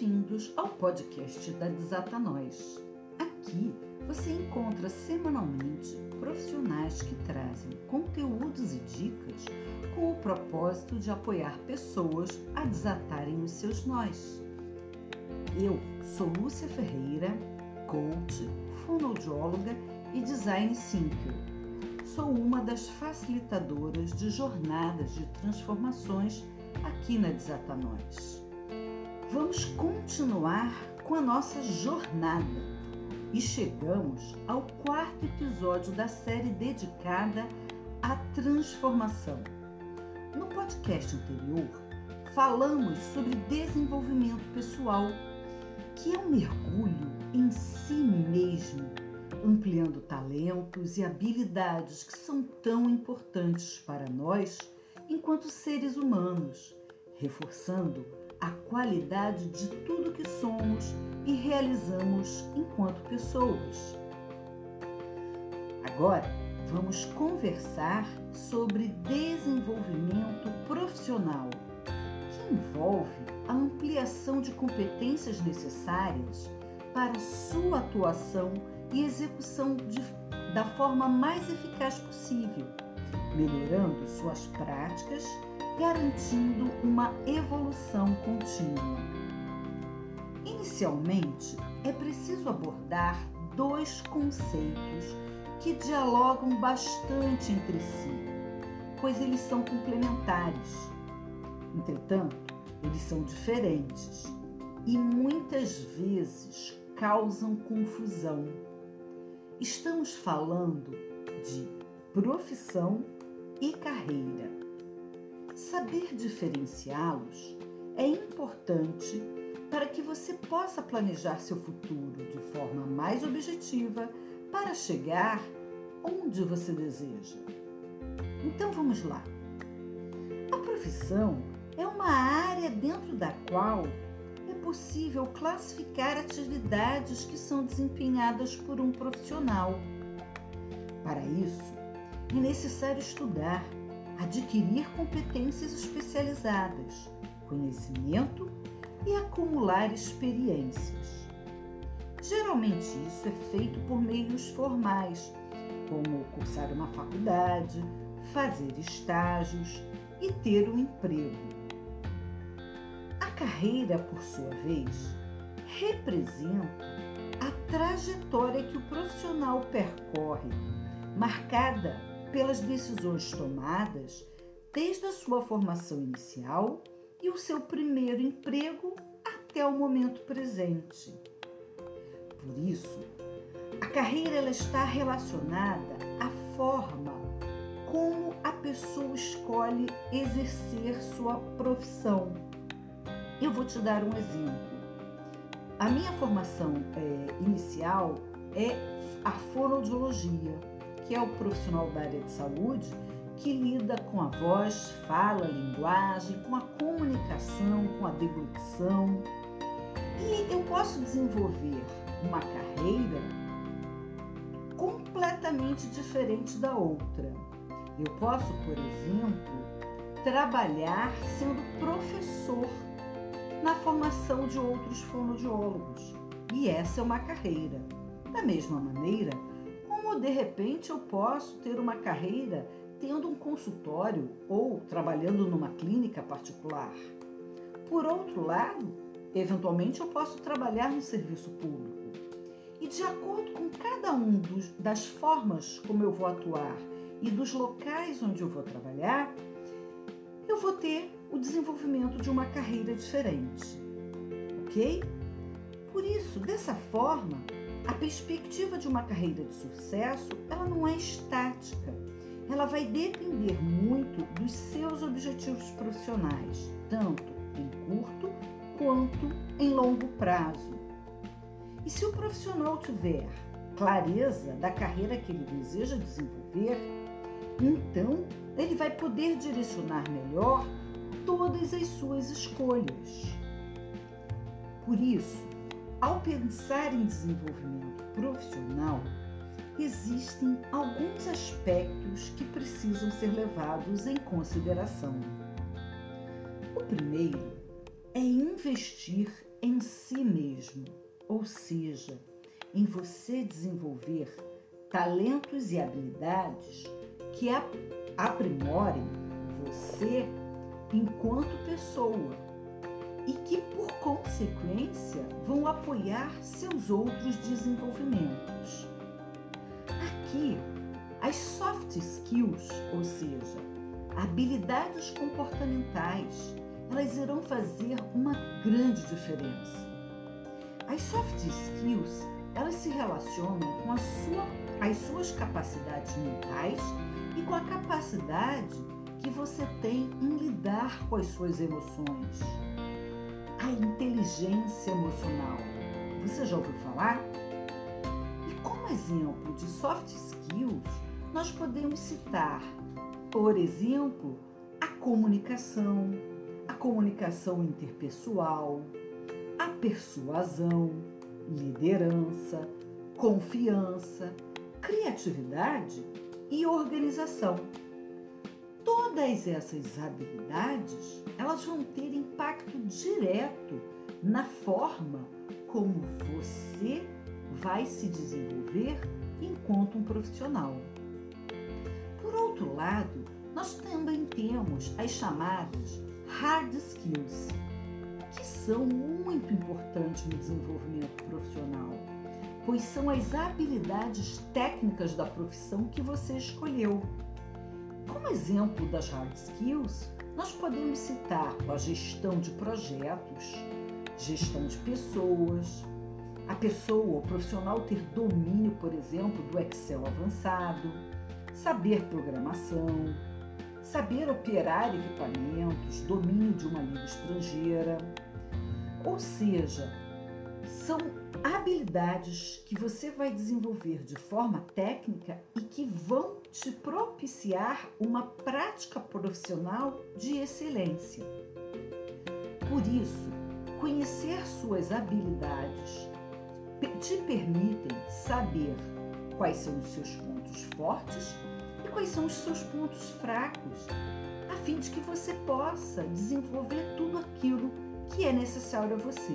bem-vindos ao podcast da Desata Nós. Aqui você encontra semanalmente profissionais que trazem conteúdos e dicas com o propósito de apoiar pessoas a desatarem os seus nós. Eu sou Lúcia Ferreira, coach, fonoaudióloga e design thinker. Sou uma das facilitadoras de jornadas de transformações aqui na Desata Nós vamos continuar com a nossa jornada e chegamos ao quarto episódio da série dedicada à transformação. No podcast anterior, falamos sobre desenvolvimento pessoal, que é um mergulho em si mesmo, ampliando talentos e habilidades que são tão importantes para nós enquanto seres humanos, reforçando a qualidade de tudo que somos e realizamos enquanto pessoas. Agora, vamos conversar sobre desenvolvimento profissional, que envolve a ampliação de competências necessárias para sua atuação e execução de, da forma mais eficaz possível, melhorando suas práticas garantindo uma evolução contínua. Inicialmente, é preciso abordar dois conceitos que dialogam bastante entre si, pois eles são complementares. Entretanto, eles são diferentes e muitas vezes causam confusão. Estamos falando de profissão e carreira. Saber diferenciá-los é importante para que você possa planejar seu futuro de forma mais objetiva para chegar onde você deseja. Então vamos lá. A profissão é uma área dentro da qual é possível classificar atividades que são desempenhadas por um profissional. Para isso, é necessário estudar adquirir competências especializadas, conhecimento e acumular experiências. Geralmente isso é feito por meios formais, como cursar uma faculdade, fazer estágios e ter um emprego. A carreira, por sua vez, representa a trajetória que o profissional percorre, marcada pelas decisões tomadas desde a sua formação inicial e o seu primeiro emprego até o momento presente. Por isso, a carreira ela está relacionada à forma como a pessoa escolhe exercer sua profissão. Eu vou te dar um exemplo. A minha formação é, inicial é a fonoaudiologia que é o profissional da área de saúde que lida com a voz, fala, linguagem, com a comunicação, com a deglutição. E eu posso desenvolver uma carreira completamente diferente da outra. Eu posso, por exemplo, trabalhar sendo professor na formação de outros fonoaudiólogos. E essa é uma carreira. Da mesma maneira, como de repente eu posso ter uma carreira tendo um consultório ou trabalhando numa clínica particular. Por outro lado, eventualmente eu posso trabalhar no serviço público. E de acordo com cada um dos, das formas como eu vou atuar e dos locais onde eu vou trabalhar, eu vou ter o desenvolvimento de uma carreira diferente. Ok? Por isso, dessa forma, a perspectiva de uma carreira de sucesso, ela não é estática. Ela vai depender muito dos seus objetivos profissionais, tanto em curto quanto em longo prazo. E se o profissional tiver clareza da carreira que ele deseja desenvolver, então ele vai poder direcionar melhor todas as suas escolhas. Por isso, ao pensar em desenvolvimento profissional, existem alguns aspectos que precisam ser levados em consideração. O primeiro é investir em si mesmo, ou seja, em você desenvolver talentos e habilidades que aprimorem você enquanto pessoa e que, por consequência, vão apoiar seus outros desenvolvimentos. Aqui, as soft skills, ou seja, habilidades comportamentais, elas irão fazer uma grande diferença. As soft skills, elas se relacionam com sua, as suas capacidades mentais e com a capacidade que você tem em lidar com as suas emoções. A inteligência emocional. Você já ouviu falar? E como exemplo de soft skills, nós podemos citar, por exemplo, a comunicação, a comunicação interpessoal, a persuasão, liderança, confiança, criatividade e organização. Todas essas habilidades, elas vão ter impacto direto na forma como você vai se desenvolver enquanto um profissional. Por outro lado, nós também temos as chamadas hard skills, que são muito importantes no desenvolvimento profissional, pois são as habilidades técnicas da profissão que você escolheu. Como exemplo das hard skills, nós podemos citar a gestão de projetos, gestão de pessoas, a pessoa, o profissional ter domínio, por exemplo, do Excel avançado, saber programação, saber operar equipamentos, domínio de uma língua estrangeira. Ou seja, são habilidades que você vai desenvolver de forma técnica e que vão te propiciar uma prática profissional de excelência. Por isso, conhecer suas habilidades te permitem saber quais são os seus pontos fortes e quais são os seus pontos fracos, a fim de que você possa desenvolver tudo aquilo que é necessário a você.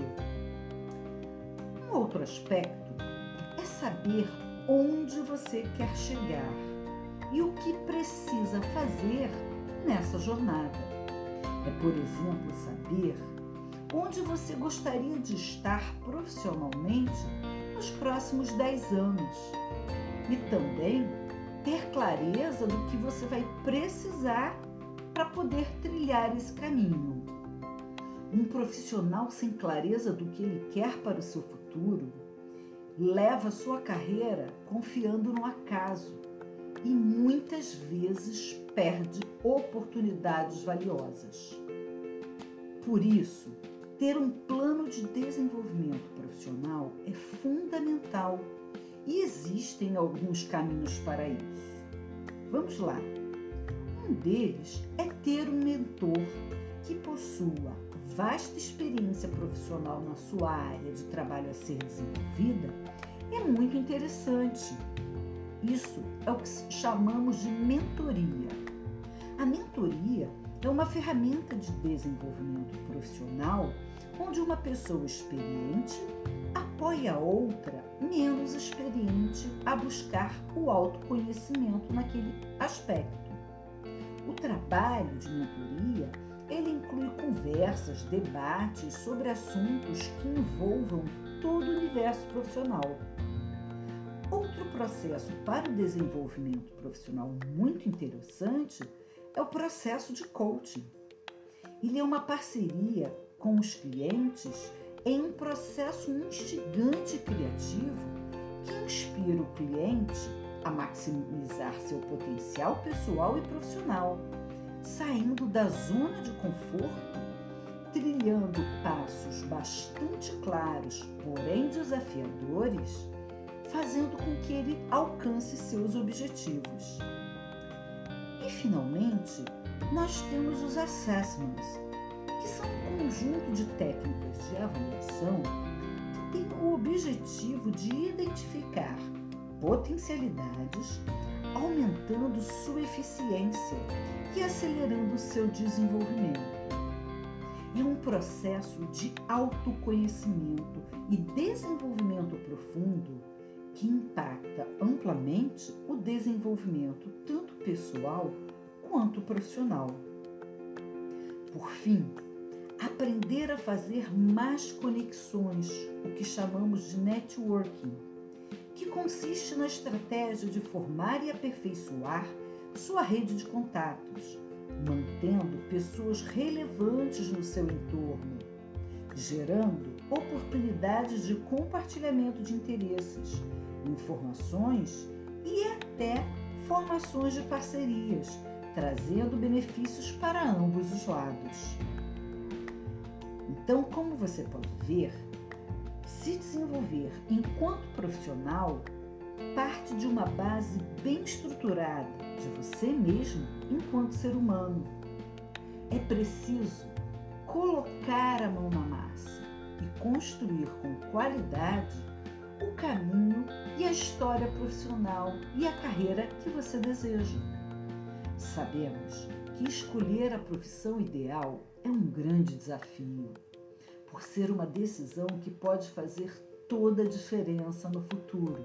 Outro aspecto é saber onde você quer chegar e o que precisa fazer nessa jornada. É, por exemplo, saber onde você gostaria de estar profissionalmente nos próximos 10 anos e também ter clareza do que você vai precisar para poder trilhar esse caminho. Um profissional sem clareza do que ele quer para o seu futuro leva sua carreira confiando no acaso e muitas vezes perde oportunidades valiosas. Por isso, ter um plano de desenvolvimento profissional é fundamental e existem alguns caminhos para isso. Vamos lá. Um deles é ter um mentor que possua vasta experiência profissional na sua área de trabalho a ser desenvolvida. É muito interessante. Isso é o que chamamos de mentoria. A mentoria é uma ferramenta de desenvolvimento profissional onde uma pessoa experiente apoia a outra menos experiente a buscar o autoconhecimento naquele aspecto. O trabalho de mentoria inclui conversas, debates sobre assuntos que envolvam todo o universo profissional. Outro processo para o desenvolvimento profissional muito interessante é o processo de coaching. Ele é uma parceria com os clientes em um processo instigante e criativo que inspira o cliente a maximizar seu potencial pessoal e profissional, saindo da zona de conforto, trilhando passos bastante claros, porém desafiadores, fazendo com que ele alcance seus objetivos. E finalmente, nós temos os assessments, que são um conjunto de técnicas de avaliação que têm o objetivo de identificar potencialidades, aumentando sua eficiência e acelerando seu desenvolvimento. é um processo de autoconhecimento e desenvolvimento profundo que impacta amplamente o desenvolvimento tanto pessoal quanto profissional. Por fim, aprender a fazer mais conexões, o que chamamos de networking, que consiste na estratégia de formar e aperfeiçoar sua rede de contatos, mantendo pessoas relevantes no seu entorno, gerando oportunidades de compartilhamento de interesses, informações e até formações de parcerias, trazendo benefícios para ambos os lados. Então, como você pode ver, se desenvolver enquanto profissional parte de uma base bem estruturada de você mesmo enquanto ser humano. É preciso colocar a mão na massa e construir com qualidade o caminho e a história profissional e a carreira que você deseja. Sabemos que escolher a profissão ideal é um grande desafio, por ser uma decisão que pode fazer toda a diferença no futuro.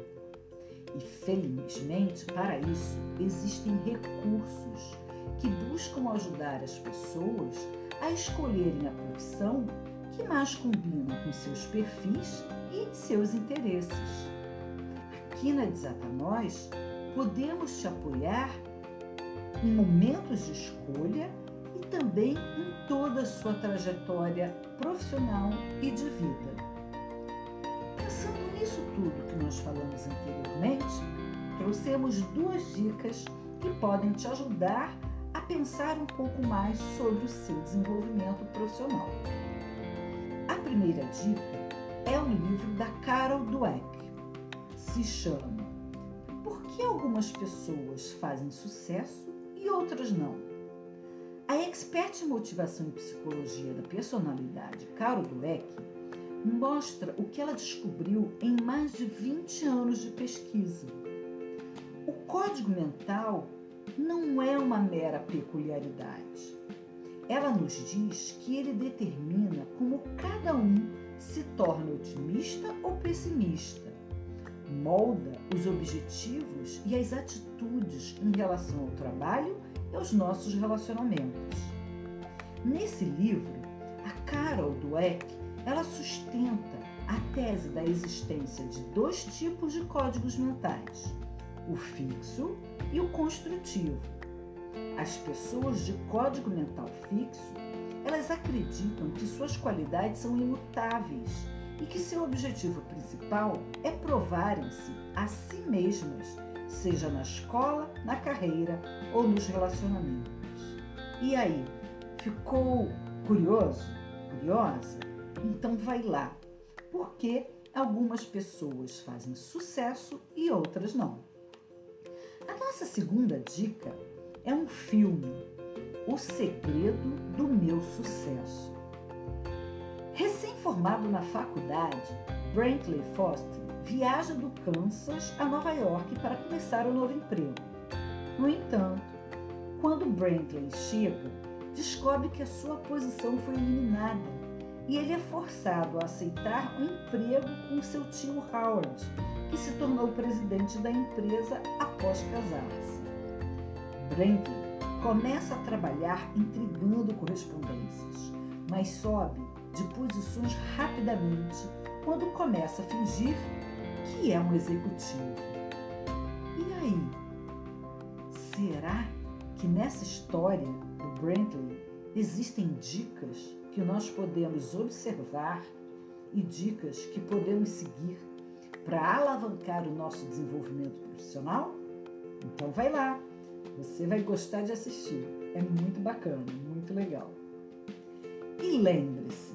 E felizmente, para isso, existem recursos que buscam ajudar as pessoas a escolherem a profissão que mais combina com seus perfis e seus interesses. Aqui na Desata Nós, podemos te apoiar em momentos de escolha e também em toda a sua trajetória profissional e de vida. Pensando nisso tudo que nós falamos anteriormente, trouxemos duas dicas que podem te ajudar a pensar um pouco mais sobre o seu desenvolvimento profissional. A primeira dica é o livro da Carol Dweck. Se chama Por que algumas pessoas fazem sucesso e outras não? A expert em motivação e psicologia da personalidade, Carol Dweck, mostra o que ela descobriu em mais de 20 anos de pesquisa. O código mental não é uma mera peculiaridade. Ela nos diz que ele determina como cada um se torna otimista ou pessimista, molda os objetivos e as atitudes em relação ao trabalho e aos nossos relacionamentos. Nesse livro, a Carol Dweck ela sustenta a tese da existência de dois tipos de códigos mentais, o fixo e o construtivo. As pessoas de código mental fixo, elas acreditam que suas qualidades são imutáveis e que seu objetivo principal é provarem-se a si mesmas, seja na escola, na carreira ou nos relacionamentos. E aí, ficou curioso? Curiosa? Então vai lá, porque algumas pessoas fazem sucesso e outras não. A nossa segunda dica é um filme, O Segredo do Meu Sucesso. Recém-formado na faculdade, Brantley Foster viaja do Kansas a Nova York para começar um novo emprego. No entanto, quando Brantley chega, descobre que a sua posição foi eliminada e ele é forçado a aceitar um emprego com seu tio Howard, que se tornou presidente da empresa após casar-se. Brandon começa a trabalhar entregando correspondências, mas sobe de posições rapidamente quando começa a fingir que é um executivo. E aí? Será que nessa história do Brantley existem dicas que nós podemos observar e dicas que podemos seguir para alavancar o nosso desenvolvimento profissional? Então vai lá, você vai gostar de assistir. É muito bacana, muito legal. E lembre-se,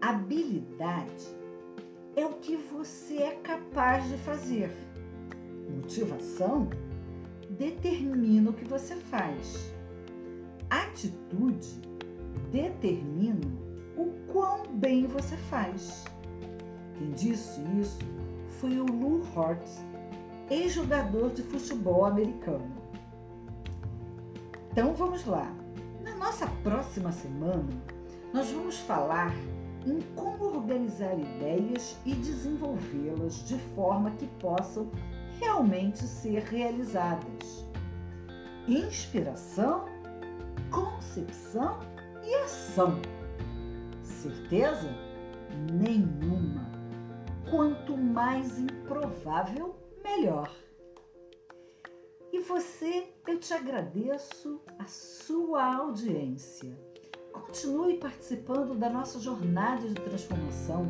habilidade é o que você é capaz de fazer. Motivação determina o que você faz. Atitude determina o quão bem você faz. Quem disse isso foi o Lou Hortz, ex-jogador de futebol americano. Então vamos lá. Na nossa próxima semana, nós vamos falar em como organizar ideias e desenvolvê-las de forma que possam realmente ser realizadas. Inspiração, concepção e ação. Certeza? Nenhuma. Quanto mais improvável, melhor. E você, eu te agradeço a sua audiência. Continue participando da nossa jornada de transformação.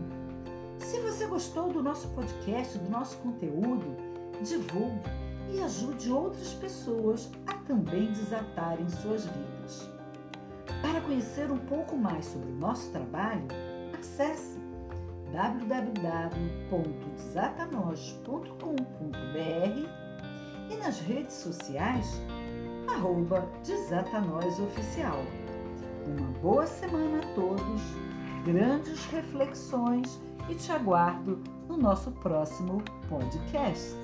Se você gostou do nosso podcast, do nosso conteúdo, divulgue e ajude outras pessoas a também desatarem suas vidas. Para conhecer um pouco mais sobre o nosso trabalho, acesse www.desatanos.com.br e nas redes sociais, arroba Oficial. Uma boa semana a todos, grandes reflexões e te aguardo no nosso próximo podcast.